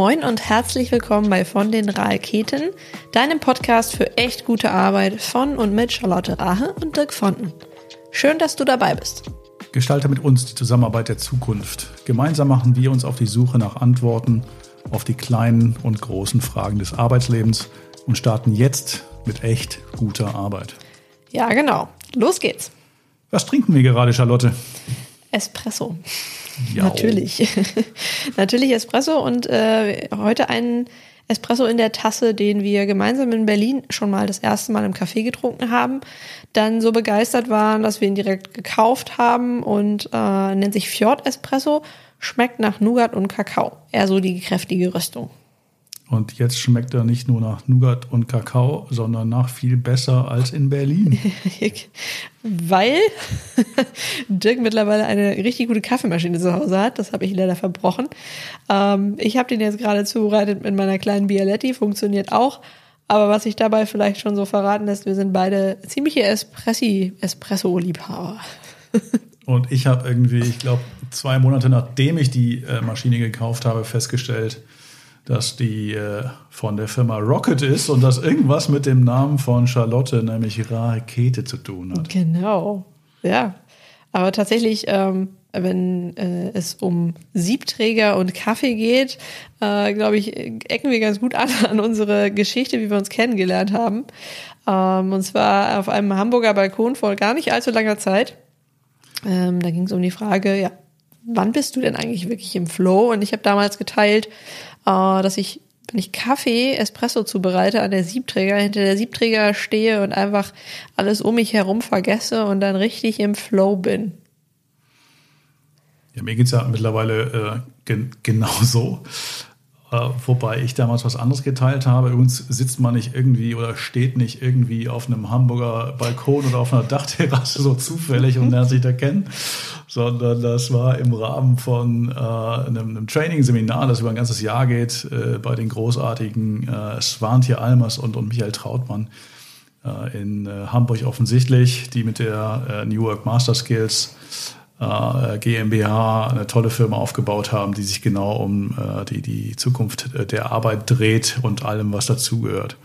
Moin und herzlich willkommen bei Von den Raketen, deinem Podcast für echt gute Arbeit von und mit Charlotte Rahe und Dirk Fonten. Schön, dass du dabei bist. Gestalte mit uns die Zusammenarbeit der Zukunft. Gemeinsam machen wir uns auf die Suche nach Antworten auf die kleinen und großen Fragen des Arbeitslebens und starten jetzt mit echt guter Arbeit. Ja, genau. Los geht's. Was trinken wir gerade, Charlotte? Espresso. Ja. Natürlich. Natürlich Espresso und äh, heute einen Espresso in der Tasse, den wir gemeinsam in Berlin schon mal das erste Mal im Café getrunken haben, dann so begeistert waren, dass wir ihn direkt gekauft haben und äh, nennt sich Fjord Espresso, schmeckt nach Nougat und Kakao, eher so die kräftige Rüstung. Und jetzt schmeckt er nicht nur nach Nougat und Kakao, sondern nach viel besser als in Berlin. Weil Dirk mittlerweile eine richtig gute Kaffeemaschine zu Hause hat. Das habe ich leider verbrochen. Ähm, ich habe den jetzt gerade zubereitet mit meiner kleinen Bialetti, funktioniert auch. Aber was ich dabei vielleicht schon so verraten lässt, wir sind beide ziemliche Espresso-Liebhaber. Und ich habe irgendwie, ich glaube, zwei Monate nachdem ich die äh, Maschine gekauft habe, festgestellt, dass die äh, von der Firma Rocket ist und das irgendwas mit dem Namen von Charlotte, nämlich Rakete, zu tun hat. Genau, ja. Aber tatsächlich, ähm, wenn äh, es um Siebträger und Kaffee geht, äh, glaube ich, ecken wir ganz gut an an unsere Geschichte, wie wir uns kennengelernt haben. Ähm, und zwar auf einem Hamburger Balkon vor gar nicht allzu langer Zeit. Ähm, da ging es um die Frage, ja, wann bist du denn eigentlich wirklich im Flow? Und ich habe damals geteilt, dass ich, wenn ich Kaffee, Espresso zubereite, an der Siebträger, hinter der Siebträger stehe und einfach alles um mich herum vergesse und dann richtig im Flow bin. Ja, mir geht es ja mittlerweile äh, gen genauso. Äh, wobei ich damals was anderes geteilt habe. Übrigens sitzt man nicht irgendwie oder steht nicht irgendwie auf einem Hamburger Balkon oder auf einer Dachterrasse so zufällig und lernt sich da kennen, sondern das war im Rahmen von äh, einem, einem Training-Seminar, das über ein ganzes Jahr geht, äh, bei den großartigen äh, Svantje Almers und, und Michael Trautmann äh, in äh, Hamburg offensichtlich, die mit der äh, New Work Master Skills GmbH, eine tolle Firma aufgebaut haben, die sich genau um äh, die, die Zukunft äh, der Arbeit dreht und allem, was dazugehört.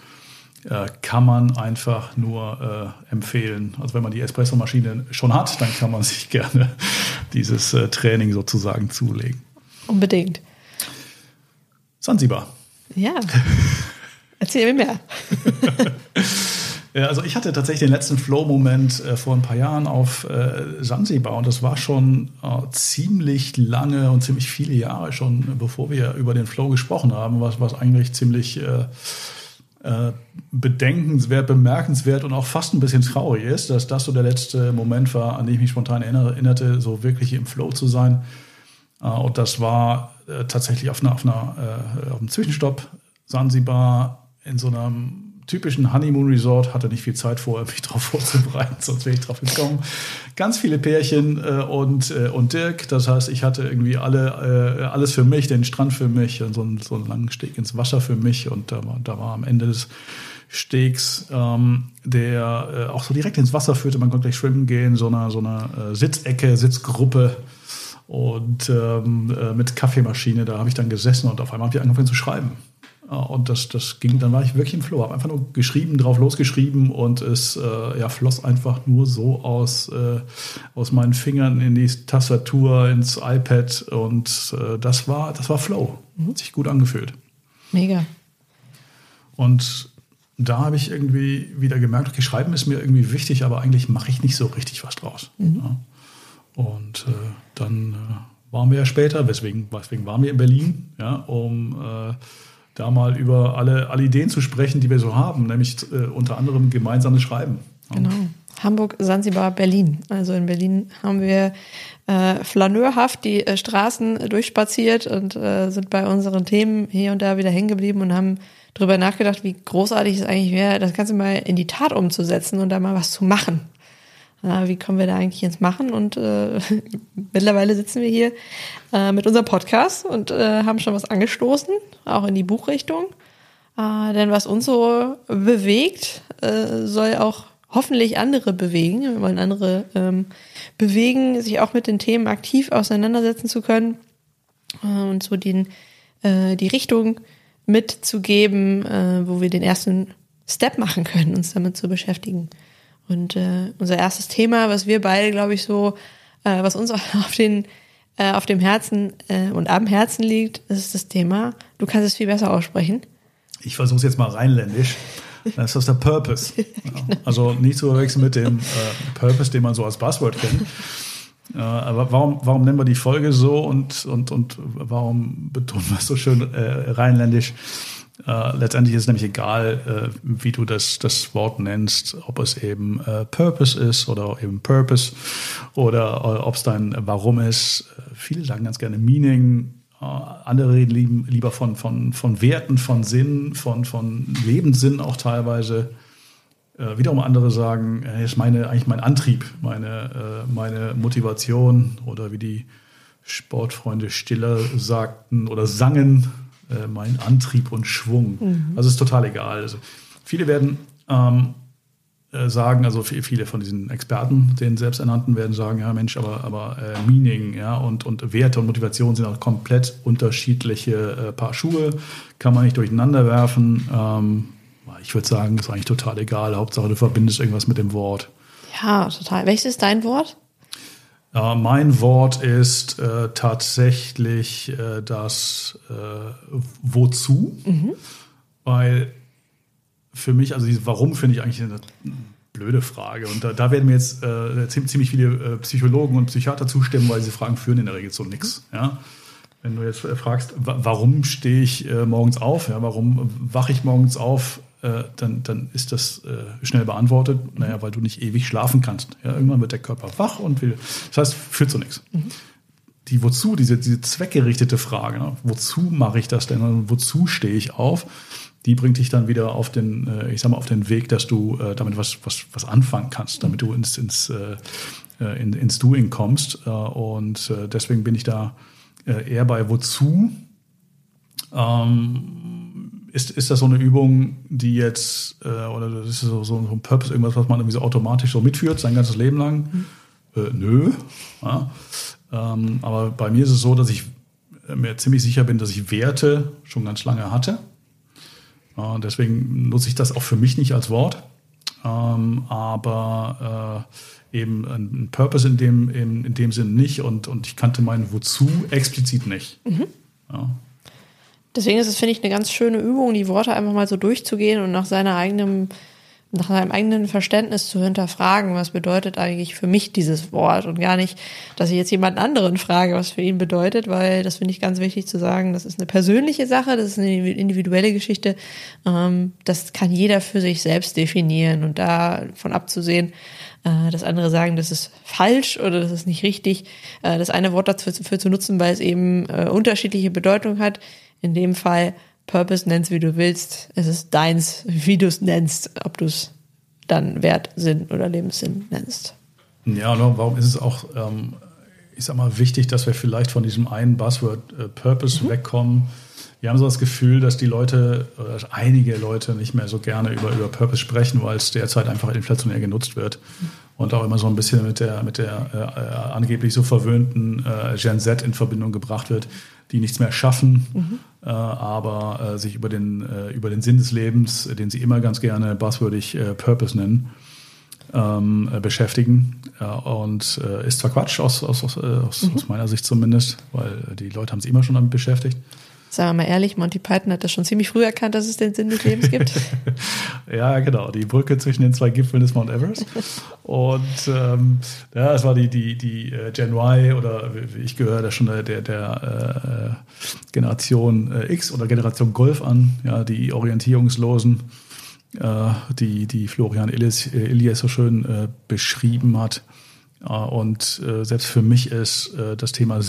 Äh, kann man einfach nur äh, empfehlen. Also wenn man die Espresso-Maschine schon hat, dann kann man sich gerne dieses äh, Training sozusagen zulegen. Unbedingt. Sansibar. Ja. Erzähl mir mehr. Ja, also ich hatte tatsächlich den letzten Flow-Moment äh, vor ein paar Jahren auf äh, Sansibar und das war schon äh, ziemlich lange und ziemlich viele Jahre schon, bevor wir über den Flow gesprochen haben, was, was eigentlich ziemlich äh, äh, bedenkenswert, bemerkenswert und auch fast ein bisschen traurig ist, dass das so der letzte Moment war, an den ich mich spontan erinnerte, so wirklich im Flow zu sein. Äh, und das war äh, tatsächlich auf, einer, auf, einer, äh, auf einem Zwischenstopp Sansibar in so einem typischen Honeymoon Resort, hatte nicht viel Zeit vorher, mich darauf vorzubereiten, sonst wäre ich drauf gekommen. Ganz viele Pärchen äh, und, äh, und Dirk. Das heißt, ich hatte irgendwie alle, äh, alles für mich, den Strand für mich und so, einen, so einen langen Steg ins Wasser für mich. Und da war, da war am Ende des Stegs, ähm, der äh, auch so direkt ins Wasser führte. Man konnte gleich schwimmen gehen, so eine, so eine äh, Sitzecke, Sitzgruppe und ähm, äh, mit Kaffeemaschine. Da habe ich dann gesessen und auf einmal habe ich angefangen zu schreiben. Und das, das ging, dann war ich wirklich im Flow, habe einfach nur geschrieben, drauf losgeschrieben und es äh, ja, floss einfach nur so aus, äh, aus meinen Fingern in die Tastatur, ins iPad und äh, das war, das war Flow. Mhm. Hat sich gut angefühlt. Mega. Und da habe ich irgendwie wieder gemerkt, okay, Schreiben ist mir irgendwie wichtig, aber eigentlich mache ich nicht so richtig was draus. Mhm. Ja. Und äh, dann äh, waren wir ja später, weswegen, weswegen waren wir in Berlin, ja, um äh, da mal über alle, alle Ideen zu sprechen, die wir so haben, nämlich äh, unter anderem gemeinsames Schreiben. Genau. Hamburg, Sansibar, Berlin. Also in Berlin haben wir äh, flaneurhaft die äh, Straßen durchspaziert und äh, sind bei unseren Themen hier und da wieder hängen geblieben und haben darüber nachgedacht, wie großartig es eigentlich wäre, das Ganze mal in die Tat umzusetzen und da mal was zu machen äh, wie kommen wir da eigentlich ins Machen? Und äh, mittlerweile sitzen wir hier äh, mit unserem Podcast und äh, haben schon was angestoßen, auch in die Buchrichtung. Äh, denn was uns so bewegt, äh, soll auch hoffentlich andere bewegen. Wir wollen andere ähm, bewegen, sich auch mit den Themen aktiv auseinandersetzen zu können äh, und so den äh, die Richtung mitzugeben, äh, wo wir den ersten Step machen können, uns damit zu beschäftigen. Und äh, unser erstes Thema, was wir beide, glaube ich, so, äh, was uns auf den äh, auf dem Herzen äh, und am Herzen liegt, ist das Thema. Du kannst es viel besser aussprechen. Ich versuche es jetzt mal rheinländisch. Das ist der Purpose. Ja. Also nicht zu verwechseln mit dem äh, Purpose, den man so als Buzzword kennt. Äh, aber warum, warum nennen wir die Folge so und, und, und warum betonen wir es so schön äh, rheinländisch? Äh, letztendlich ist es nämlich egal, äh, wie du das, das Wort nennst, ob es eben äh, Purpose ist oder eben Purpose oder äh, ob es dein Warum ist. Viele sagen ganz gerne Meaning. Äh, andere reden lieb, lieber von, von, von Werten, von Sinn, von, von Lebenssinn auch teilweise. Äh, wiederum andere sagen, äh, ist meine, eigentlich mein Antrieb, meine, meine Motivation oder wie die Sportfreunde Stiller sagten oder sangen, äh, mein Antrieb und Schwung. Mhm. Also ist total egal. Also viele werden ähm, äh, sagen, also viele von diesen Experten, den selbsternannten, werden sagen, ja Mensch, aber, aber äh, Meaning ja, und, und Werte und Motivation sind auch komplett unterschiedliche äh, Paar Schuhe, kann man nicht durcheinander werfen. Ähm, ich würde sagen, ist eigentlich total egal. Hauptsache, du verbindest irgendwas mit dem Wort. Ja, total. Welches ist dein Wort? Äh, mein Wort ist äh, tatsächlich äh, das äh, Wozu, mhm. weil für mich, also dieses Warum finde ich eigentlich eine blöde Frage. Und da, da werden mir jetzt äh, ziemlich viele äh, Psychologen und Psychiater zustimmen, weil diese Fragen führen in der Regel zu nichts. Ja? Wenn du jetzt fragst, warum stehe ich morgens auf, ja, warum wache ich morgens auf, äh, dann, dann ist das äh, schnell beantwortet. Naja, weil du nicht ewig schlafen kannst. Ja, irgendwann wird der Körper wach und will. Das heißt, führt zu nichts. Mhm. Die wozu, diese, diese zweckgerichtete Frage, ne? wozu mache ich das denn und wozu stehe ich auf, die bringt dich dann wieder auf den, äh, ich sag mal, auf den Weg, dass du damit was, was, was anfangen kannst, damit du ins, ins, in, ins Doing kommst. Und deswegen bin ich da eher bei wozu. Ähm, ist, ist das so eine Übung, die jetzt, äh, oder das ist so, so ein Purpose, irgendwas, was man irgendwie so automatisch so mitführt, sein ganzes Leben lang? Mhm. Äh, nö. Ja. Ähm, aber bei mir ist es so, dass ich mir ziemlich sicher bin, dass ich Werte schon ganz lange hatte. Äh, deswegen nutze ich das auch für mich nicht als Wort. Ähm, aber äh, eben ein Purpose in dem, in, in dem Sinn nicht und, und ich kannte mein Wozu explizit nicht. Mhm. Ja. Deswegen ist es, finde ich, eine ganz schöne Übung, die Worte einfach mal so durchzugehen und nach seiner eigenen, nach seinem eigenen Verständnis zu hinterfragen, was bedeutet eigentlich für mich dieses Wort und gar nicht, dass ich jetzt jemand anderen frage, was für ihn bedeutet, weil das finde ich ganz wichtig zu sagen, das ist eine persönliche Sache, das ist eine individuelle Geschichte, ähm, das kann jeder für sich selbst definieren und davon abzusehen, äh, das andere sagen, das ist falsch oder das ist nicht richtig, äh, das eine Wort dafür zu nutzen, weil es eben äh, unterschiedliche Bedeutung hat, in dem Fall Purpose nennst, wie du willst. Es ist deins, wie du es nennst, ob du es dann Wert, Sinn oder Lebenssinn nennst. Ja, warum ist es auch, ähm, ich sag mal, wichtig, dass wir vielleicht von diesem einen Buzzword äh, Purpose mhm. wegkommen? Wir haben so das Gefühl, dass die Leute, oder dass einige Leute nicht mehr so gerne über, über Purpose sprechen, weil es derzeit einfach inflationär genutzt wird. Mhm. Und auch immer so ein bisschen mit der, mit der äh, äh angeblich so verwöhnten äh, Gen Z in Verbindung gebracht wird die nichts mehr schaffen, mhm. äh, aber äh, sich über den, äh, über den Sinn des Lebens, den sie immer ganz gerne buzzwürdig Purpose nennen, ähm, äh, beschäftigen. und äh, ist zwar Quatsch aus, aus, aus, aus, mhm. aus meiner Sicht zumindest, weil die Leute haben sich immer schon damit beschäftigt sagen wir mal ehrlich, Monty Python hat das schon ziemlich früh erkannt, dass es den Sinn des Lebens gibt. ja, genau. Die Brücke zwischen den zwei Gipfeln des Mount Everest. Und ähm, ja, es war die, die, die äh, Gen Y oder ich gehöre da schon der, der, der äh, Generation äh, X oder Generation Golf an, ja, die Orientierungslosen, äh, die, die Florian Illies, Illies so schön äh, beschrieben hat. Und äh, selbst für mich ist äh, das Thema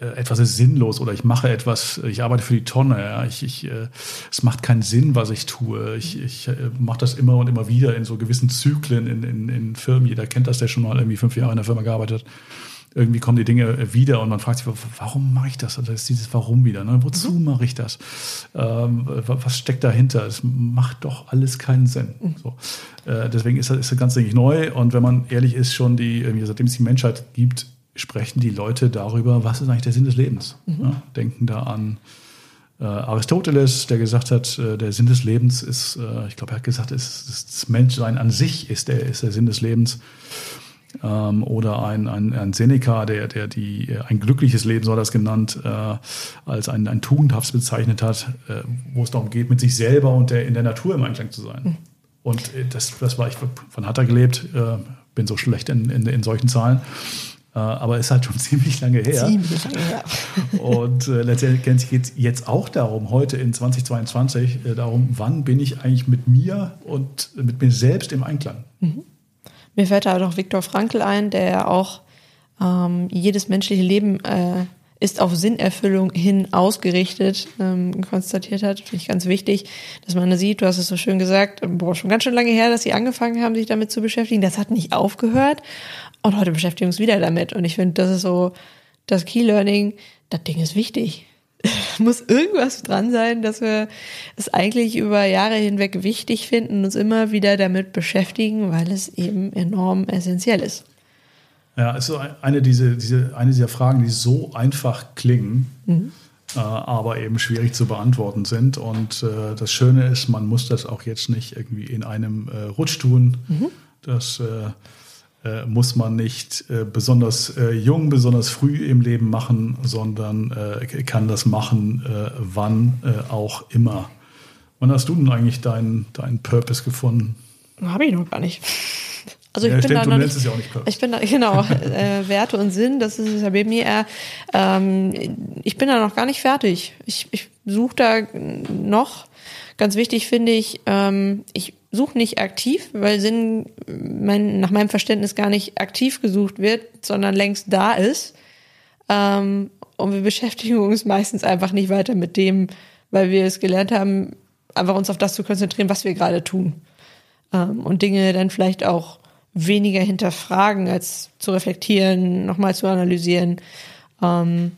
äh, etwas ist sinnlos oder ich mache etwas, ich arbeite für die Tonne, ja, ich, ich, äh, es macht keinen Sinn, was ich tue. Ich, ich äh, mache das immer und immer wieder in so gewissen Zyklen in, in, in Firmen. Jeder kennt das, der schon mal irgendwie fünf Jahre in der Firma gearbeitet hat. Irgendwie kommen die Dinge wieder und man fragt sich, warum mache ich das? Also das ist dieses Warum wieder. Ne? Wozu mhm. mache ich das? Ähm, was steckt dahinter? Es macht doch alles keinen Sinn. Mhm. So. Äh, deswegen ist das, ist das Ganze nicht neu. Und wenn man ehrlich ist, schon die, seitdem es die Menschheit gibt, sprechen die Leute darüber, was ist eigentlich der Sinn des Lebens. Mhm. Ja, denken da an äh, Aristoteles, der gesagt hat, äh, der Sinn des Lebens ist, äh, ich glaube, er hat gesagt, ist, ist das Menschsein an sich ist der, ist der Sinn des Lebens. Ähm, oder ein, ein, ein Seneca, der, der die, ein glückliches Leben, so hat er es genannt, äh, als ein, ein tugendhaftes bezeichnet hat, äh, wo es darum geht, mit sich selber und der, in der Natur im Einklang zu sein. Mhm. Und äh, das, das war ich von hat er gelebt, äh, bin so schlecht in, in, in solchen Zahlen. Äh, aber ist halt schon ziemlich lange her. Ziemlich lange her. und äh, letztendlich geht es jetzt auch darum, heute in 2022, äh, darum, wann bin ich eigentlich mit mir und mit mir selbst im Einklang. Mhm. Mir fällt da noch Viktor Frankl ein, der auch ähm, jedes menschliche Leben äh, ist auf Sinnerfüllung hin ausgerichtet, ähm, konstatiert hat. Finde ich ganz wichtig, dass man sieht, du hast es so schön gesagt, boah, schon ganz schön lange her, dass sie angefangen haben, sich damit zu beschäftigen. Das hat nicht aufgehört und heute beschäftigen wir uns wieder damit. Und ich finde, das ist so das Key Learning, das Ding ist wichtig. muss irgendwas dran sein, dass wir es eigentlich über Jahre hinweg wichtig finden, uns immer wieder damit beschäftigen, weil es eben enorm essentiell ist. Ja, es ist eine, diese, diese, eine dieser Fragen, die so einfach klingen, mhm. äh, aber eben schwierig zu beantworten sind. Und äh, das Schöne ist, man muss das auch jetzt nicht irgendwie in einem äh, Rutsch tun. Mhm. Das äh, äh, muss man nicht äh, besonders jung, besonders früh im Leben machen, sondern kann das machen, wann auch immer. Wann hast du denn eigentlich deinen dein Purpose gefunden? Habe ich noch gar nicht. Also ich ja, bin da noch nicht, ja nicht ich bin da, genau, äh, Werte und Sinn, das ist ja bei mir eher, ähm, ich bin da noch gar nicht fertig. Ich, ich suche da noch, ganz wichtig finde ich, ähm, ich suche nicht aktiv, weil Sinn mein, nach meinem Verständnis gar nicht aktiv gesucht wird, sondern längst da ist. Ähm, und wir beschäftigen uns meistens einfach nicht weiter mit dem, weil wir es gelernt haben, einfach uns auf das zu konzentrieren, was wir gerade tun. Ähm, und Dinge dann vielleicht auch weniger hinterfragen, als zu reflektieren, nochmal zu analysieren. Ähm,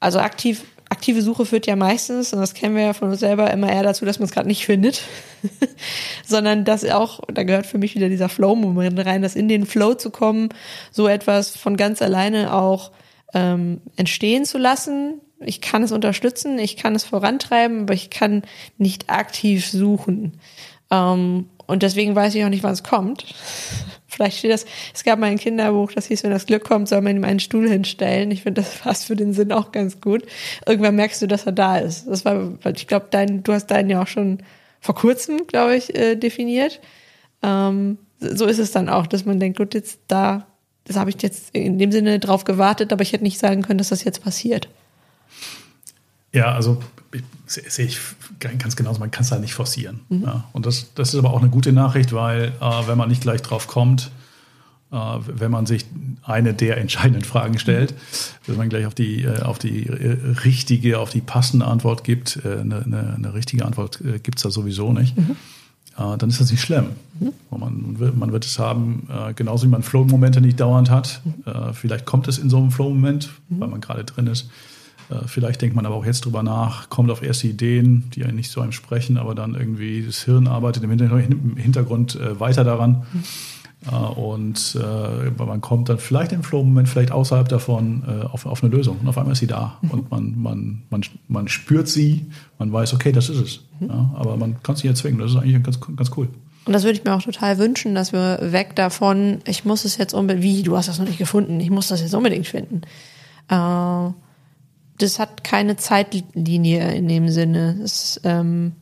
also aktiv, aktive Suche führt ja meistens, und das kennen wir ja von uns selber, immer eher dazu, dass man es gerade nicht findet, sondern dass auch, da gehört für mich wieder dieser Flow-Moment rein, dass in den Flow zu kommen, so etwas von ganz alleine auch ähm, entstehen zu lassen. Ich kann es unterstützen, ich kann es vorantreiben, aber ich kann nicht aktiv suchen. Ähm, und deswegen weiß ich auch nicht, wann es kommt. Vielleicht steht das, es gab mal ein Kinderbuch, das hieß, wenn das Glück kommt, soll man ihm einen Stuhl hinstellen. Ich finde, das passt für den Sinn auch ganz gut. Irgendwann merkst du, dass er da ist. Das war, ich glaube, dein, du hast deinen ja auch schon vor kurzem, glaube ich, äh, definiert. Ähm, so ist es dann auch, dass man denkt, gut, jetzt da, das habe ich jetzt in dem Sinne drauf gewartet, aber ich hätte nicht sagen können, dass das jetzt passiert. Ja, also sehe ich ganz genauso, man kann es halt nicht forcieren. Mhm. Ja, und das, das ist aber auch eine gute Nachricht, weil äh, wenn man nicht gleich drauf kommt, äh, wenn man sich eine der entscheidenden Fragen stellt, dass man gleich auf die, äh, auf die äh, richtige, auf die passende Antwort gibt, äh, eine, eine, eine, richtige Antwort äh, gibt es da sowieso nicht. Mhm. Dann ist das nicht schlimm. Mhm. Man, wird, man wird es haben, genauso wie man Flow-Momente nicht dauernd hat. Mhm. Vielleicht kommt es in so einem Flow-Moment, mhm. weil man gerade drin ist äh, vielleicht denkt man aber auch jetzt drüber nach, kommt auf erste Ideen, die ja nicht so einem sprechen, aber dann irgendwie das Hirn arbeitet im Hintergrund äh, weiter daran. Mhm. Und man kommt dann vielleicht im Flow-Moment, vielleicht außerhalb davon auf, auf eine Lösung. Und auf einmal ist sie da. Mhm. Und man, man, man, man spürt sie, man weiß, okay, das ist es. Mhm. Ja, aber man kann es nicht erzwingen. Das ist eigentlich ganz, ganz cool. Und das würde ich mir auch total wünschen, dass wir weg davon, ich muss es jetzt unbedingt, wie, du hast das noch nicht gefunden, ich muss das jetzt unbedingt finden. Äh, das hat keine Zeitlinie in dem Sinne. Das, ähm,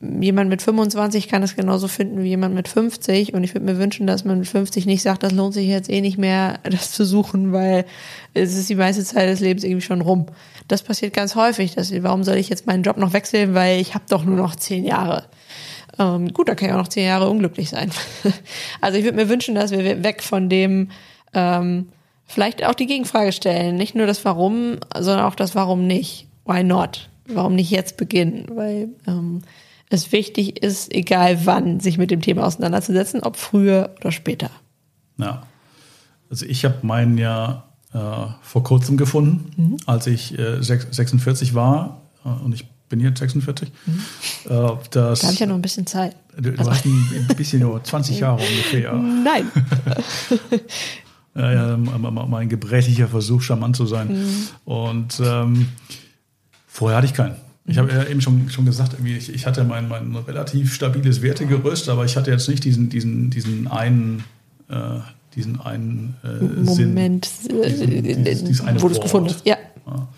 jemand mit 25 kann es genauso finden wie jemand mit 50 und ich würde mir wünschen, dass man mit 50 nicht sagt, das lohnt sich jetzt eh nicht mehr, das zu suchen, weil es ist die meiste Zeit des Lebens irgendwie schon rum. Das passiert ganz häufig. Dass, warum soll ich jetzt meinen Job noch wechseln, weil ich habe doch nur noch zehn Jahre. Ähm, gut, da kann ich auch noch zehn Jahre unglücklich sein. also ich würde mir wünschen, dass wir weg von dem ähm, vielleicht auch die Gegenfrage stellen. Nicht nur das Warum, sondern auch das Warum nicht. Why not? Warum nicht jetzt beginnen? Weil ähm, es wichtig ist, egal wann, sich mit dem Thema auseinanderzusetzen, ob früher oder später. Ja. Also ich habe meinen ja äh, vor kurzem gefunden, mhm. als ich äh, 46 war äh, und ich bin jetzt 46. Mhm. Äh, das, da habe ich ja noch ein bisschen Zeit. Du, also. hast ein bisschen nur 20 Jahre ungefähr. Nein. äh, mein gebrechlicher Versuch, charmant zu sein. Mhm. Und ähm, Vorher hatte ich keinen. Ich habe ja eben schon, schon gesagt, ich, ich hatte mein, mein relativ stabiles Wertegerüst, aber ich hatte jetzt nicht diesen, diesen, diesen einen, äh, diesen einen äh, Moment, Sinn, diesen, dieses, dieses eine wo du es gefunden hast. Ja. ja.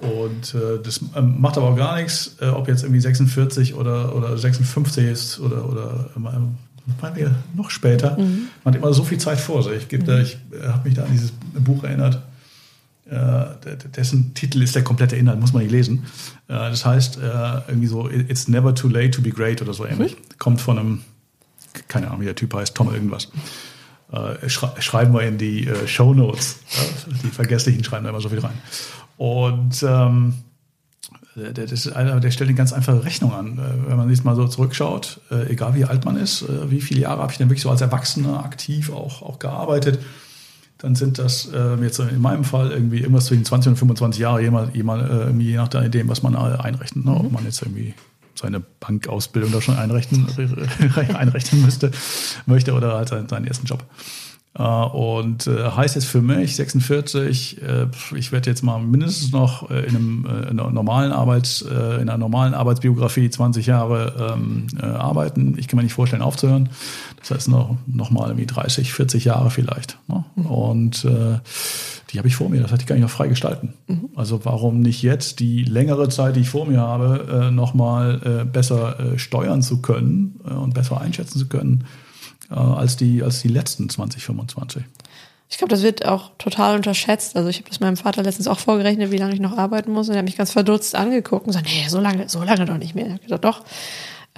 Und äh, das ähm, macht aber auch gar nichts, äh, ob jetzt irgendwie 46 oder, oder 56 ist oder, oder äh, noch später. Mhm. Man hat immer so viel Zeit vor sich. Ich, mhm. ich äh, habe mich da an dieses Buch erinnert. Äh, dessen Titel ist der komplette Inhalt, muss man nicht lesen. Äh, das heißt irgendwie so, It's never too late to be great oder so ähnlich. Mhm. Kommt von einem, keine Ahnung, wie der Typ heißt, Tom irgendwas. schreiben wir in die Show Notes. die Vergesslichen schreiben da immer so viel rein. Und ähm, der, der, ist einer, der stellt eine ganz einfache Rechnung an. Äh, wenn man sich mal so zurückschaut, äh, egal wie alt man ist, äh, wie viele Jahre habe ich denn wirklich so als Erwachsener aktiv auch, auch gearbeitet, dann sind das äh, jetzt in meinem Fall irgendwie irgendwas zwischen 20 und 25 Jahre, jemand, jemand, äh, je nachdem, was man einrechnet. Ne? Ob mhm. man jetzt irgendwie seine Bankausbildung da schon einrechnen, einrechnen müsste, möchte oder halt seinen, seinen ersten Job. Äh, und äh, heißt jetzt für mich 46, äh, ich werde jetzt mal mindestens noch in, einem, in einer normalen Arbeits, in einer normalen Arbeitsbiografie 20 Jahre ähm, arbeiten. Ich kann mir nicht vorstellen, aufzuhören. Das heißt noch, noch mal irgendwie 30, 40 Jahre vielleicht. Ne? Mhm. Und die habe ich vor mir, das hatte ich gar nicht noch frei gestalten. Mhm. Also warum nicht jetzt die längere Zeit, die ich vor mir habe, nochmal äh, besser steuern zu können und besser einschätzen zu können, äh, als, die, als die letzten 2025. Ich glaube, das wird auch total unterschätzt. Also ich habe das meinem Vater letztens auch vorgerechnet, wie lange ich noch arbeiten muss. Und er hat mich ganz verdutzt angeguckt und gesagt, nee, so lange, so lange doch nicht mehr. Ich habe gesagt, doch.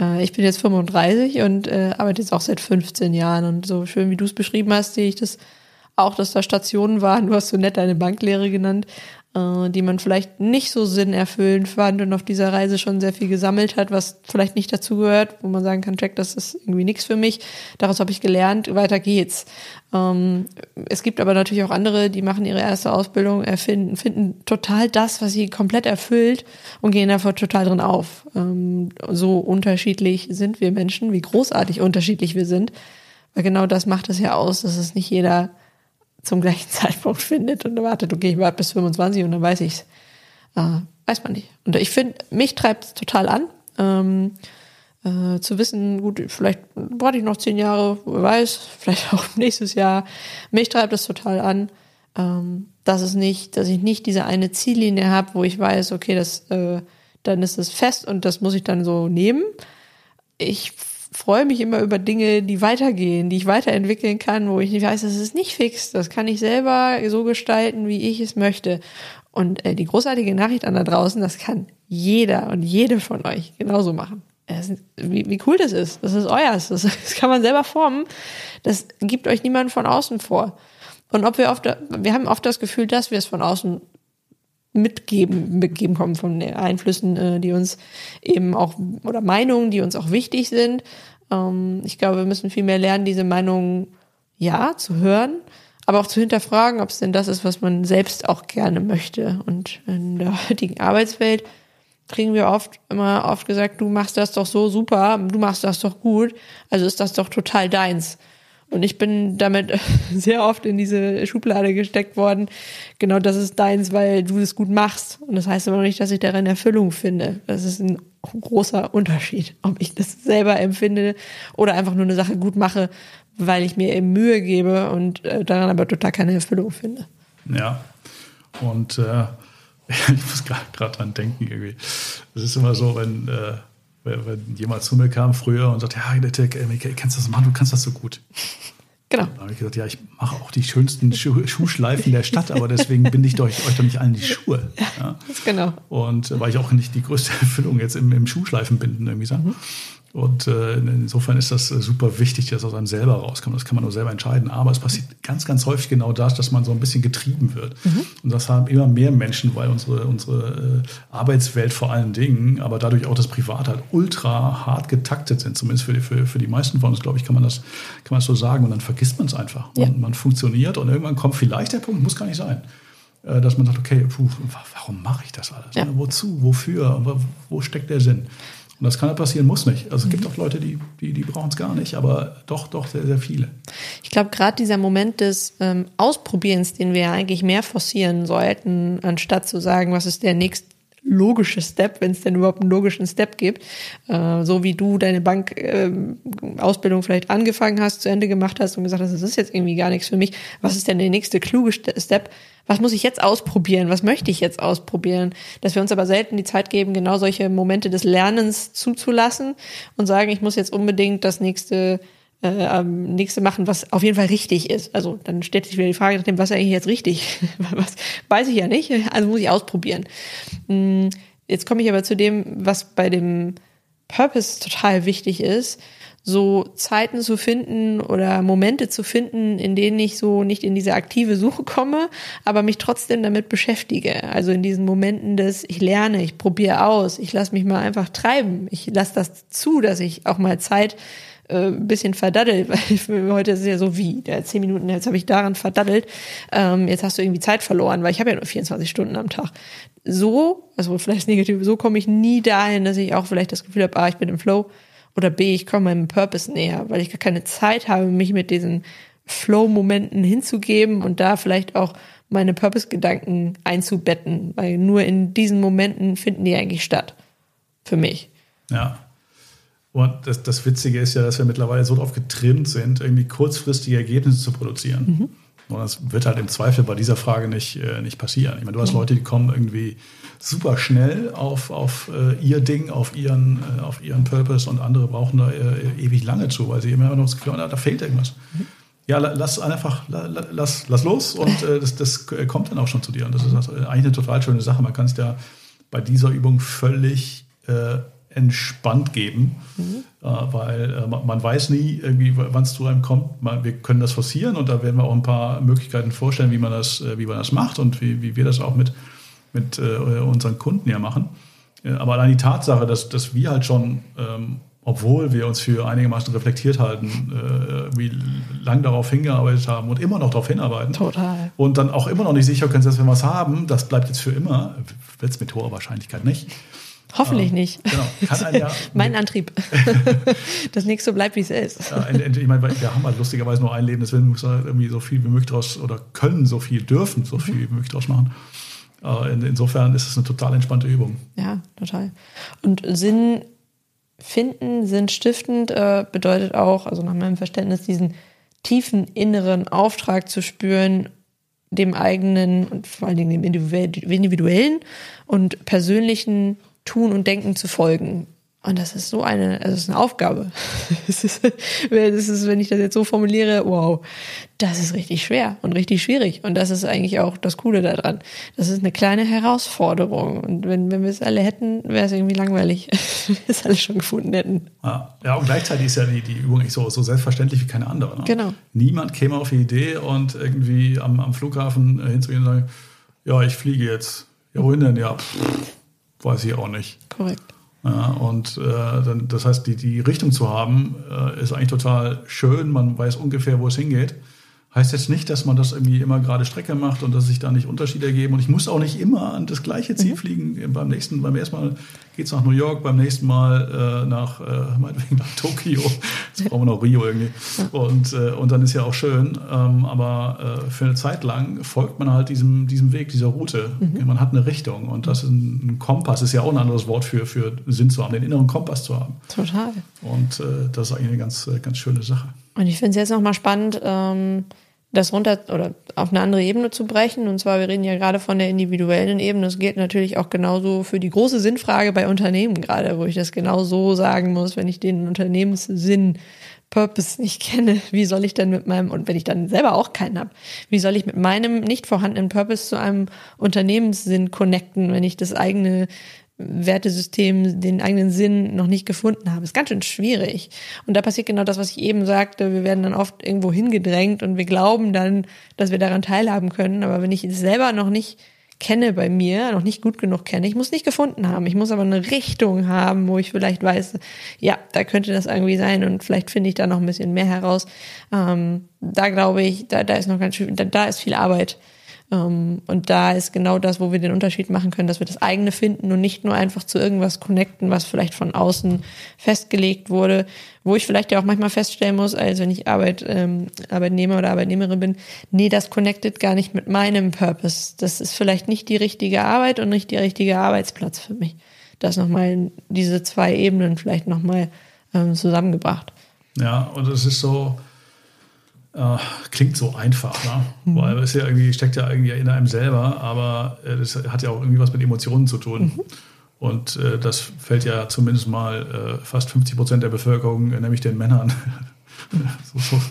Äh, ich bin jetzt 35 und äh, arbeite jetzt auch seit 15 Jahren. Und so schön, wie du es beschrieben hast, sehe ich das auch, dass da Stationen waren. Du hast so nett deine Banklehre genannt die man vielleicht nicht so sinnerfüllend fand und auf dieser Reise schon sehr viel gesammelt hat, was vielleicht nicht dazu gehört, wo man sagen kann, check, das ist irgendwie nichts für mich. Daraus habe ich gelernt, weiter geht's. Ähm, es gibt aber natürlich auch andere, die machen ihre erste Ausbildung, erfinden, finden total das, was sie komplett erfüllt und gehen davor total drin auf. Ähm, so unterschiedlich sind wir Menschen, wie großartig unterschiedlich wir sind. Weil genau das macht es ja aus, dass es nicht jeder zum gleichen Zeitpunkt findet und wartet, okay, ich warte bis 25 und dann weiß ich's. Äh, weiß man nicht. Und ich finde, mich treibt es total an, ähm, äh, zu wissen, gut, vielleicht warte ich noch zehn Jahre, wer weiß, vielleicht auch nächstes Jahr. Mich treibt es total an, ähm, dass es nicht, dass ich nicht diese eine Ziellinie habe, wo ich weiß, okay, das, äh, dann ist es fest und das muss ich dann so nehmen. Ich freue mich immer über Dinge, die weitergehen, die ich weiterentwickeln kann, wo ich nicht weiß, das ist nicht fix. Das kann ich selber so gestalten, wie ich es möchte. Und äh, die großartige Nachricht an da draußen, das kann jeder und jede von euch genauso machen. Es, wie, wie cool das ist. Das ist euers. Das, das kann man selber formen. Das gibt euch niemand von außen vor. Und ob wir oft, wir haben oft das Gefühl, dass wir es von außen mitgeben, mitgeben kommen von Einflüssen, äh, die uns eben auch, oder Meinungen, die uns auch wichtig sind. Ähm, ich glaube, wir müssen viel mehr lernen, diese Meinungen ja zu hören, aber auch zu hinterfragen, ob es denn das ist, was man selbst auch gerne möchte. Und in der heutigen Arbeitswelt kriegen wir oft immer oft gesagt, du machst das doch so super, du machst das doch gut, also ist das doch total deins. Und ich bin damit sehr oft in diese Schublade gesteckt worden. Genau das ist deins, weil du das gut machst. Und das heißt aber nicht, dass ich darin Erfüllung finde. Das ist ein großer Unterschied, ob ich das selber empfinde oder einfach nur eine Sache gut mache, weil ich mir eben Mühe gebe und äh, daran aber total keine Erfüllung finde. Ja. Und äh, ich muss gerade dran denken irgendwie. Es ist immer so, wenn äh, wenn jemand zu mir kam früher und sagte, ja, Dirk, kennst du das machen, du kannst das so gut. Genau. Dann habe ich gesagt, ja, ich mache auch die schönsten Schuh Schuhschleifen der Stadt, aber deswegen binde ich euch, euch doch nicht allen die Schuhe. Ja, genau. Und äh, weil ich auch nicht die größte Erfüllung jetzt im, im Schuhschleifenbinden irgendwie sage. Mhm. Und äh, insofern ist das äh, super wichtig, dass aus einem selber rauskommt. Das kann man nur selber entscheiden. Aber es passiert ganz, ganz häufig genau das, dass man so ein bisschen getrieben wird. Mhm. Und das haben immer mehr Menschen, weil unsere, unsere äh, Arbeitswelt vor allen Dingen, aber dadurch auch das Privat halt ultra hart getaktet sind. Zumindest für die, für, für die meisten von uns, glaube ich, kann man das, kann man das so sagen. Und dann vergisst man es einfach. Ja. Man, man funktioniert und irgendwann kommt vielleicht der Punkt, muss gar nicht sein dass man sagt, okay, puh, warum mache ich das alles? Ja. Wozu? Wofür? Wo steckt der Sinn? Und das kann ja passieren, muss nicht. Also es gibt mhm. auch Leute, die, die, die brauchen es gar nicht, aber doch, doch sehr, sehr viele. Ich glaube, gerade dieser Moment des ähm, Ausprobierens, den wir eigentlich mehr forcieren sollten, anstatt zu sagen, was ist der nächst logische Step, wenn es denn überhaupt einen logischen Step gibt. Äh, so wie du deine Bankausbildung äh, vielleicht angefangen hast, zu Ende gemacht hast und gesagt hast, das ist jetzt irgendwie gar nichts für mich. Was ist denn der nächste kluge Step? Was muss ich jetzt ausprobieren? Was möchte ich jetzt ausprobieren? Dass wir uns aber selten die Zeit geben, genau solche Momente des Lernens zuzulassen und sagen, ich muss jetzt unbedingt das nächste äh, nächste machen, was auf jeden Fall richtig ist. Also dann stellt sich wieder die Frage nach dem, was ist eigentlich jetzt richtig? was weiß ich ja nicht, also muss ich ausprobieren. Hm, jetzt komme ich aber zu dem, was bei dem Purpose total wichtig ist, so Zeiten zu finden oder Momente zu finden, in denen ich so nicht in diese aktive Suche komme, aber mich trotzdem damit beschäftige. Also in diesen Momenten des, ich lerne, ich probiere aus, ich lasse mich mal einfach treiben, ich lasse das zu, dass ich auch mal Zeit äh, ein bisschen verdaddelt, weil heute ist es ja so wie, der zehn Minuten, jetzt habe ich daran verdaddelt, ähm, jetzt hast du irgendwie Zeit verloren, weil ich habe ja nur 24 Stunden am Tag. So, also vielleicht negativ, so komme ich nie dahin, dass ich auch vielleicht das Gefühl habe, ah, ich bin im Flow oder B, ich komme meinem Purpose näher, weil ich gar keine Zeit habe, mich mit diesen Flow-Momenten hinzugeben und da vielleicht auch meine Purpose-Gedanken einzubetten, weil nur in diesen Momenten finden die eigentlich statt. Für mich. Ja. Und das, das Witzige ist ja, dass wir mittlerweile so darauf getrimmt sind, irgendwie kurzfristige Ergebnisse zu produzieren. Mhm. Und das wird halt im Zweifel bei dieser Frage nicht, äh, nicht passieren. Ich meine, du hast mhm. Leute, die kommen irgendwie super schnell auf, auf äh, ihr Ding, auf ihren, äh, auf ihren Purpose und andere brauchen da äh, ewig lange zu, weil sie immer noch das Gefühl haben, da fehlt irgendwas. Mhm. Ja, lass einfach, lass, lass los und äh, das, das kommt dann auch schon zu dir. Und das ist eigentlich eine total schöne Sache. Man kann es ja bei dieser Übung völlig äh, entspannt geben, mhm. äh, weil äh, man weiß nie, wann es zu einem kommt. Wir können das forcieren und da werden wir auch ein paar Möglichkeiten vorstellen, wie man das, äh, wie man das macht und wie, wie wir das auch mit, mit unseren Kunden ja machen. Aber allein die Tatsache, dass, dass wir halt schon, ähm, obwohl wir uns für einigermaßen reflektiert halten, wie lang darauf hingearbeitet haben und immer noch darauf hinarbeiten. Total. Und dann auch immer noch nicht sicher können, dass wir was haben, das bleibt jetzt für immer, wird es mit hoher Wahrscheinlichkeit nicht. Hoffentlich ja, nicht. Genau. Kann ja mein Antrieb. das nächste bleibt, wie es ist. Ja, ich meine, wir haben halt lustigerweise nur ein Leben, deswegen müssen wir irgendwie so viel wie möglich draus oder können so viel, dürfen so viel wie möglich draus machen. Insofern ist es eine total entspannte Übung. Ja, total. Und Sinn finden, Sinn stiftend äh, bedeutet auch, also nach meinem Verständnis, diesen tiefen inneren Auftrag zu spüren, dem eigenen und vor allen Dingen dem individuellen und persönlichen Tun und Denken zu folgen. Und das ist so eine, also das ist eine Aufgabe. Das ist, das ist, wenn ich das jetzt so formuliere, wow, das ist richtig schwer und richtig schwierig. Und das ist eigentlich auch das Coole daran. Das ist eine kleine Herausforderung. Und wenn, wenn wir es alle hätten, wäre es irgendwie langweilig, wenn wir es alle schon gefunden hätten. Ja, ja und gleichzeitig ist ja die, die Übung nicht so, so selbstverständlich wie keine andere. Ne? Genau. Niemand käme auf die Idee und irgendwie am, am Flughafen hinzugehen und sagen, ja, ich fliege jetzt. Ja, wohin denn? Ja, pff weiß ich auch nicht. Korrekt. Ja, und äh, dann, das heißt, die, die Richtung zu haben, äh, ist eigentlich total schön. Man weiß ungefähr, wo es hingeht. Heißt jetzt nicht, dass man das irgendwie immer gerade Strecke macht und dass sich da nicht Unterschiede ergeben. Und ich muss auch nicht immer an das gleiche Ziel mhm. fliegen. Beim nächsten, beim ersten Mal geht es nach New York, beim nächsten Mal äh, nach, äh, meinetwegen nach Tokio. Jetzt brauchen wir noch Rio irgendwie. Und, äh, und dann ist ja auch schön. Ähm, aber äh, für eine Zeit lang folgt man halt diesem, diesem Weg, dieser Route. Mhm. Man hat eine Richtung. Und das ist ein, ein, Kompass, ist ja auch ein anderes Wort für, für Sinn zu haben, den inneren Kompass zu haben. Total. Und äh, das ist eigentlich eine ganz, äh, ganz schöne Sache. Und ich finde es jetzt nochmal spannend, ähm das runter oder auf eine andere Ebene zu brechen. Und zwar, wir reden ja gerade von der individuellen Ebene. Das gilt natürlich auch genauso für die große Sinnfrage bei Unternehmen gerade, wo ich das genau so sagen muss, wenn ich den Unternehmenssinn Purpose nicht kenne, wie soll ich denn mit meinem, und wenn ich dann selber auch keinen habe, wie soll ich mit meinem nicht vorhandenen Purpose zu einem Unternehmenssinn connecten, wenn ich das eigene Wertesystem, den eigenen Sinn noch nicht gefunden habe. Ist ganz schön schwierig. Und da passiert genau das, was ich eben sagte. Wir werden dann oft irgendwo hingedrängt und wir glauben dann, dass wir daran teilhaben können. Aber wenn ich es selber noch nicht kenne bei mir, noch nicht gut genug kenne, ich muss nicht gefunden haben. Ich muss aber eine Richtung haben, wo ich vielleicht weiß, ja, da könnte das irgendwie sein und vielleicht finde ich da noch ein bisschen mehr heraus. Ähm, da glaube ich, da, da ist noch ganz schön, da, da ist viel Arbeit und da ist genau das, wo wir den Unterschied machen können, dass wir das eigene finden und nicht nur einfach zu irgendwas connecten, was vielleicht von außen festgelegt wurde, wo ich vielleicht ja auch manchmal feststellen muss, also wenn ich Arbeit, ähm, Arbeitnehmer oder Arbeitnehmerin bin, nee, das connectet gar nicht mit meinem Purpose. Das ist vielleicht nicht die richtige Arbeit und nicht der richtige Arbeitsplatz für mich. Das nochmal diese zwei Ebenen vielleicht nochmal ähm, zusammengebracht. Ja, und es ist so, äh, klingt so einfach, ne? Mhm. weil es ja irgendwie steckt ja irgendwie in einem selber, aber äh, das hat ja auch irgendwie was mit Emotionen zu tun. Mhm. Und äh, das fällt ja zumindest mal äh, fast 50 Prozent der Bevölkerung, nämlich den Männern, so, so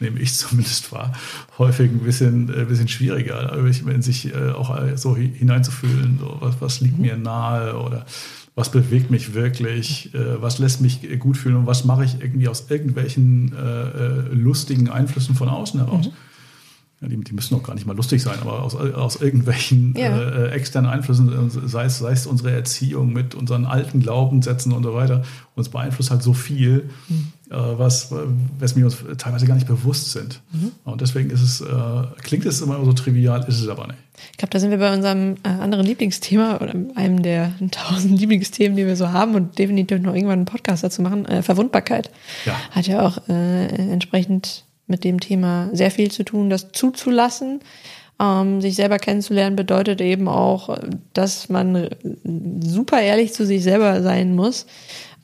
nehme ich zumindest wahr, häufig ein bisschen, ein äh, bisschen schwieriger, in sich äh, auch so hineinzufühlen, so, was, was liegt mhm. mir nahe oder was bewegt mich wirklich, äh, was lässt mich gut fühlen und was mache ich irgendwie aus irgendwelchen äh, äh lustigen Einflüssen von außen heraus. Mhm. Ja, die, die, müssen auch gar nicht mal lustig sein, aber aus, aus irgendwelchen ja. äh, externen Einflüssen, äh, sei es, sei es unsere Erziehung mit unseren alten Glaubenssätzen und so weiter, uns beeinflusst halt so viel, mhm. Äh, was, was wir uns teilweise gar nicht bewusst sind. Mhm. Und deswegen ist es, äh, klingt es immer so trivial, ist es aber nicht. Ich glaube, da sind wir bei unserem äh, anderen Lieblingsthema oder einem der tausend Lieblingsthemen, die wir so haben und definitiv noch irgendwann einen Podcast dazu machen. Äh, Verwundbarkeit ja. hat ja auch entsprechend mit dem Thema sehr viel zu tun, das zuzulassen. Ähm, sich selber kennenzulernen bedeutet eben auch, dass man super ehrlich zu sich selber sein muss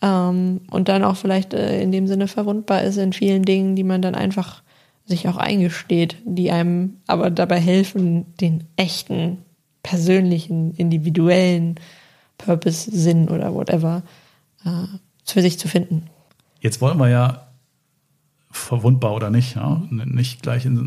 ähm, und dann auch vielleicht äh, in dem Sinne verwundbar ist in vielen Dingen, die man dann einfach sich auch eingesteht, die einem aber dabei helfen, den echten, persönlichen, individuellen Purpose, Sinn oder whatever äh, für sich zu finden. Jetzt wollen wir ja verwundbar oder nicht, ja? nicht gleich in,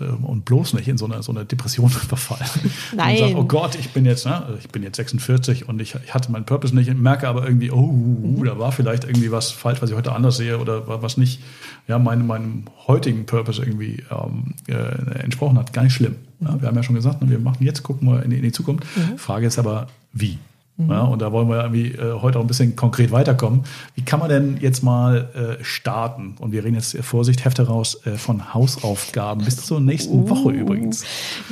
äh, und bloß nicht in so eine, so eine Depression verfallen. Nein. Und sagen, oh Gott, ich bin jetzt, ne, ich bin jetzt 46 und ich, ich hatte meinen Purpose nicht, merke aber irgendwie, oh, mhm. da war vielleicht irgendwie was falsch, was ich heute anders sehe oder was nicht, ja, meinem, meinem heutigen Purpose irgendwie ähm, äh, entsprochen hat. Gar nicht schlimm. Ja? Wir haben ja schon gesagt, ne, wir machen jetzt, gucken wir in die, in die Zukunft. Mhm. Frage ist aber, wie? Mhm. Ja, und da wollen wir irgendwie äh, heute auch ein bisschen konkret weiterkommen. Wie kann man denn jetzt mal äh, starten? Und wir reden jetzt, äh, Vorsicht, Hefte raus, äh, von Hausaufgaben bis zur nächsten uh, Woche übrigens.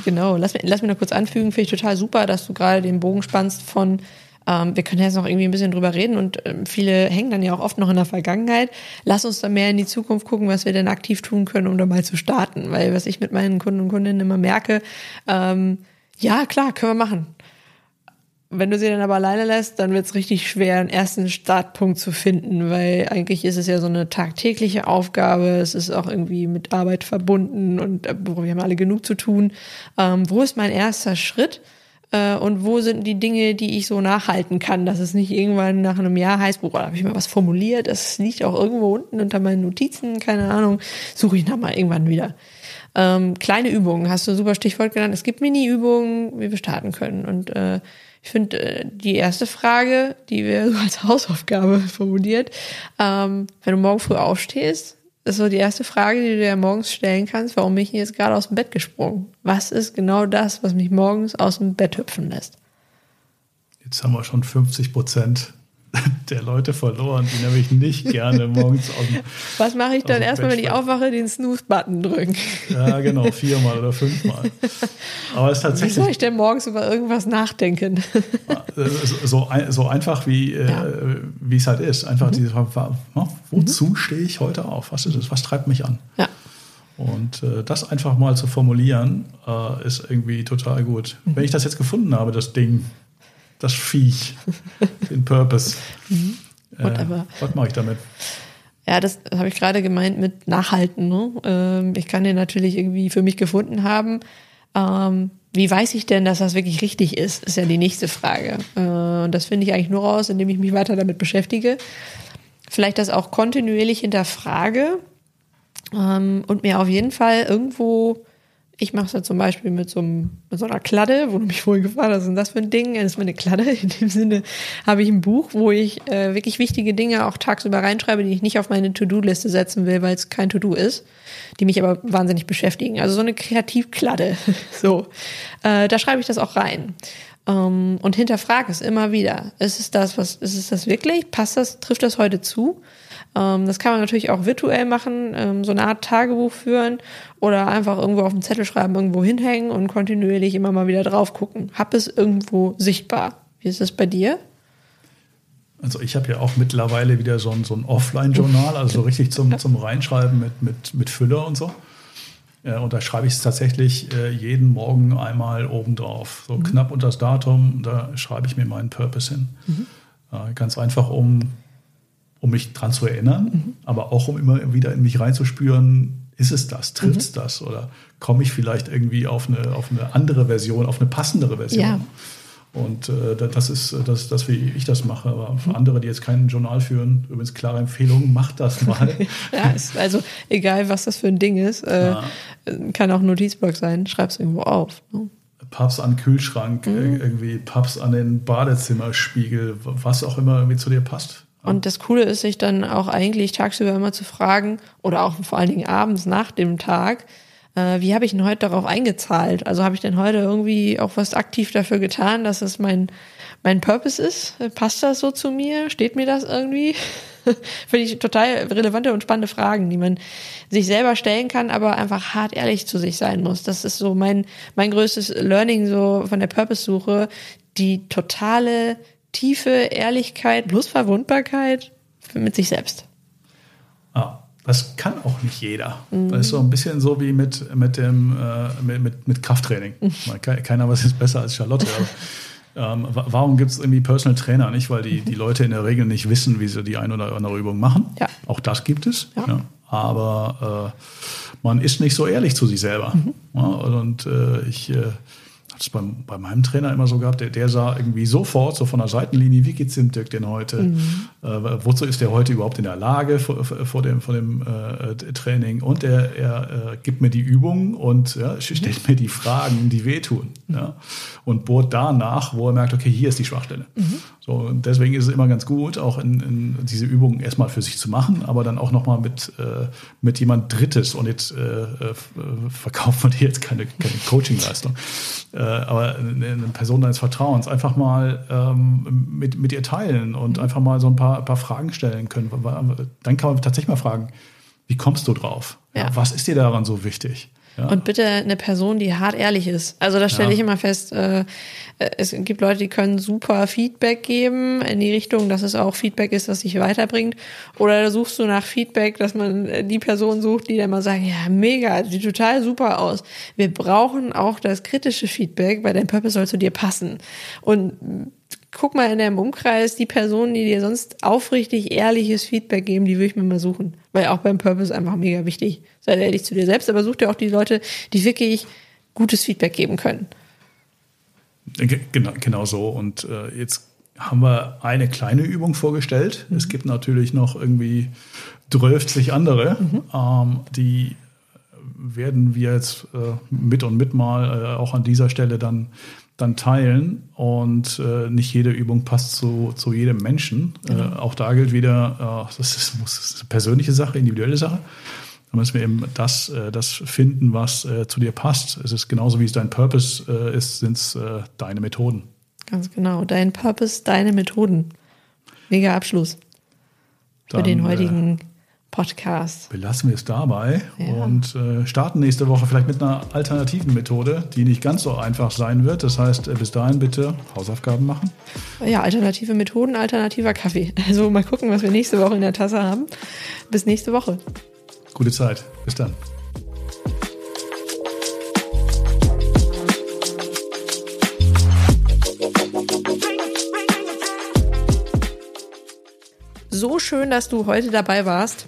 Genau, lass, mich, lass mich noch kurz anfügen, finde ich total super, dass du gerade den Bogen spannst von ähm, wir können jetzt noch irgendwie ein bisschen drüber reden und ähm, viele hängen dann ja auch oft noch in der Vergangenheit. Lass uns da mehr in die Zukunft gucken, was wir denn aktiv tun können, um da mal zu starten. Weil was ich mit meinen Kunden und Kundinnen immer merke, ähm, ja, klar, können wir machen. Wenn du sie dann aber alleine lässt, dann wird es richtig schwer, einen ersten Startpunkt zu finden, weil eigentlich ist es ja so eine tagtägliche Aufgabe. Es ist auch irgendwie mit Arbeit verbunden und äh, wir haben alle genug zu tun. Ähm, wo ist mein erster Schritt? Äh, und wo sind die Dinge, die ich so nachhalten kann, dass es nicht irgendwann nach einem Jahr heißt, boah, da habe ich mal was formuliert, das liegt auch irgendwo unten unter meinen Notizen, keine Ahnung, suche ich nach mal irgendwann wieder. Ähm, kleine Übungen, hast du super Stichwort genannt. Es gibt Mini-Übungen, wie wir starten können. Und äh, ich finde äh, die erste Frage, die wir so als Hausaufgabe formuliert, ähm, wenn du morgen früh aufstehst, ist so die erste Frage, die du dir morgens stellen kannst, warum bin ich jetzt gerade aus dem Bett gesprungen? Was ist genau das, was mich morgens aus dem Bett hüpfen lässt? Jetzt haben wir schon 50 Prozent der Leute verloren, die nämlich nicht gerne morgens aus dem Was mache ich dann erstmal, wenn ich aufwache, den Snooze-Button drücken? Ja, genau, viermal oder fünfmal. Aber es ist tatsächlich. Wie soll ich denn morgens über irgendwas nachdenken? so, so einfach wie ja. äh, wie es halt ist. Einfach mhm. diese Frage, wozu mhm. stehe ich heute auf? Was ist es? Was treibt mich an? Ja. Und äh, das einfach mal zu formulieren, äh, ist irgendwie total gut. Mhm. Wenn ich das jetzt gefunden habe, das Ding, das Viech, den Purpose. Mhm. Äh, was mache ich damit? Ja, das habe ich gerade gemeint mit Nachhalten. Ne? Ähm, ich kann den natürlich irgendwie für mich gefunden haben. Ähm, wie weiß ich denn, dass das wirklich richtig ist, ist ja die nächste Frage. Äh, und das finde ich eigentlich nur raus, indem ich mich weiter damit beschäftige. Vielleicht das auch kontinuierlich hinterfrage ähm, und mir auf jeden Fall irgendwo ich mache es ja zum Beispiel mit so, einem, mit so einer Kladde, wo du mich vorhin gefragt hast, was ist das für ein Ding? Das ist meine Kladde. In dem Sinne habe ich ein Buch, wo ich äh, wirklich wichtige Dinge auch tagsüber reinschreibe, die ich nicht auf meine To-Do-Liste setzen will, weil es kein To-Do ist, die mich aber wahnsinnig beschäftigen. Also so eine Kreativkladde. so, äh, da schreibe ich das auch rein. Ähm, und hinterfrage es immer wieder. Ist es das, was, ist es das wirklich? Passt das, trifft das heute zu? Ähm, das kann man natürlich auch virtuell machen, ähm, so eine Art Tagebuch führen oder einfach irgendwo auf dem Zettel schreiben, irgendwo hinhängen und kontinuierlich immer mal wieder drauf gucken. Hab es irgendwo sichtbar. Wie ist es bei dir? Also ich habe ja auch mittlerweile wieder so ein, so ein Offline-Journal, also richtig zum, zum Reinschreiben mit, mit, mit Füller und so. Ja, und da schreibe ich es tatsächlich äh, jeden Morgen einmal oben drauf. So mhm. knapp unter das Datum, da schreibe ich mir meinen Purpose hin. Mhm. Äh, ganz einfach, um, um mich dran zu erinnern, mhm. aber auch um immer wieder in mich reinzuspüren, ist es das, trifft es mhm. das oder komme ich vielleicht irgendwie auf eine, auf eine andere Version, auf eine passendere Version. Ja. Und äh, das ist das, das, wie ich das mache. Aber für andere, die jetzt kein Journal führen, übrigens klare Empfehlung, macht das mal. ja, also egal, was das für ein Ding ist, äh, kann auch ein Notizblock sein, schreib es irgendwo auf. Ne? Pubs an den Kühlschrank, mhm. irgendwie Pubs an den Badezimmerspiegel, was auch immer irgendwie zu dir passt. Und das Coole ist, sich dann auch eigentlich tagsüber immer zu fragen oder auch vor allen Dingen abends nach dem Tag, äh, wie habe ich denn heute darauf eingezahlt? Also habe ich denn heute irgendwie auch was aktiv dafür getan, dass es mein, mein Purpose ist? Passt das so zu mir? Steht mir das irgendwie? Finde ich total relevante und spannende Fragen, die man sich selber stellen kann, aber einfach hart ehrlich zu sich sein muss. Das ist so mein, mein größtes Learning so von der Purpose-Suche. Die totale, tiefe Ehrlichkeit plus Verwundbarkeit mit sich selbst. Ah. Das kann auch nicht jeder. Mhm. Das ist so ein bisschen so wie mit, mit, dem, äh, mit, mit, mit Krafttraining. Mhm. Keiner was ist besser als Charlotte. Aber, ähm, warum gibt es irgendwie Personal Trainer nicht? Weil die, die Leute in der Regel nicht wissen, wie sie die eine oder andere Übung machen. Ja. Auch das gibt es. Ja. Ja. Aber äh, man ist nicht so ehrlich zu sich selber. Mhm. und äh, ich äh, das bei, bei meinem Trainer immer so gehabt, der, der sah irgendwie sofort, so von der Seitenlinie, wie geht's dem Dirk denn heute? Mhm. Äh, wozu ist der heute überhaupt in der Lage vor, vor dem, vor dem äh, Training? Und er, er äh, gibt mir die Übungen und ja, stellt mir die Fragen, die wehtun. Mhm. Ja? Und bohrt danach, wo er merkt, okay, hier ist die Schwachstelle. Mhm. So, und deswegen ist es immer ganz gut, auch in, in diese Übungen erstmal für sich zu machen, aber dann auch nochmal mit, äh, mit jemand Drittes. Und jetzt äh, äh verkauft man hier jetzt keine, keine Coachingleistung. Äh, aber eine Person deines Vertrauens einfach mal ähm, mit, mit ihr teilen und mhm. einfach mal so ein paar, paar Fragen stellen können. Dann kann man tatsächlich mal fragen, wie kommst du drauf? Ja. Was ist dir daran so wichtig? Ja. Und bitte eine Person, die hart ehrlich ist. Also da stelle ja. ich immer fest, äh, es gibt Leute, die können super Feedback geben in die Richtung, dass es auch Feedback ist, das sich weiterbringt. Oder da suchst du nach Feedback, dass man die Person sucht, die dann mal sagt, ja, mega, sieht total super aus. Wir brauchen auch das kritische Feedback, weil dein Purpose soll zu dir passen. Und guck mal in deinem Umkreis die Personen, die dir sonst aufrichtig ehrliches Feedback geben, die würde ich mir mal suchen. Weil auch beim Purpose einfach mega wichtig. Sei ehrlich zu dir selbst, aber such dir auch die Leute, die wirklich gutes Feedback geben können. Genau, genau so. Und äh, jetzt haben wir eine kleine Übung vorgestellt. Mhm. Es gibt natürlich noch irgendwie 12 andere, mhm. ähm, die werden wir jetzt äh, mit und mit mal äh, auch an dieser Stelle dann, dann teilen. Und äh, nicht jede Übung passt zu, zu jedem Menschen. Mhm. auch da gilt wieder, äh, das, ist, das ist eine persönliche Sache, individuelle Sache. Da müssen wir eben das, äh, das finden, was äh, zu dir passt. Es ist genauso wie es dein Purpose äh, ist, sind es äh, deine Methoden. Ganz genau. Dein Purpose, deine Methoden. Mega Abschluss Dann, für den heutigen äh, Podcast. Belassen wir es dabei ja. und äh, starten nächste Woche vielleicht mit einer alternativen Methode, die nicht ganz so einfach sein wird. Das heißt, bis dahin bitte Hausaufgaben machen. Ja, alternative Methoden, alternativer Kaffee. Also mal gucken, was wir nächste Woche in der Tasse haben. Bis nächste Woche. Gute Zeit. Bis dann. So schön, dass du heute dabei warst.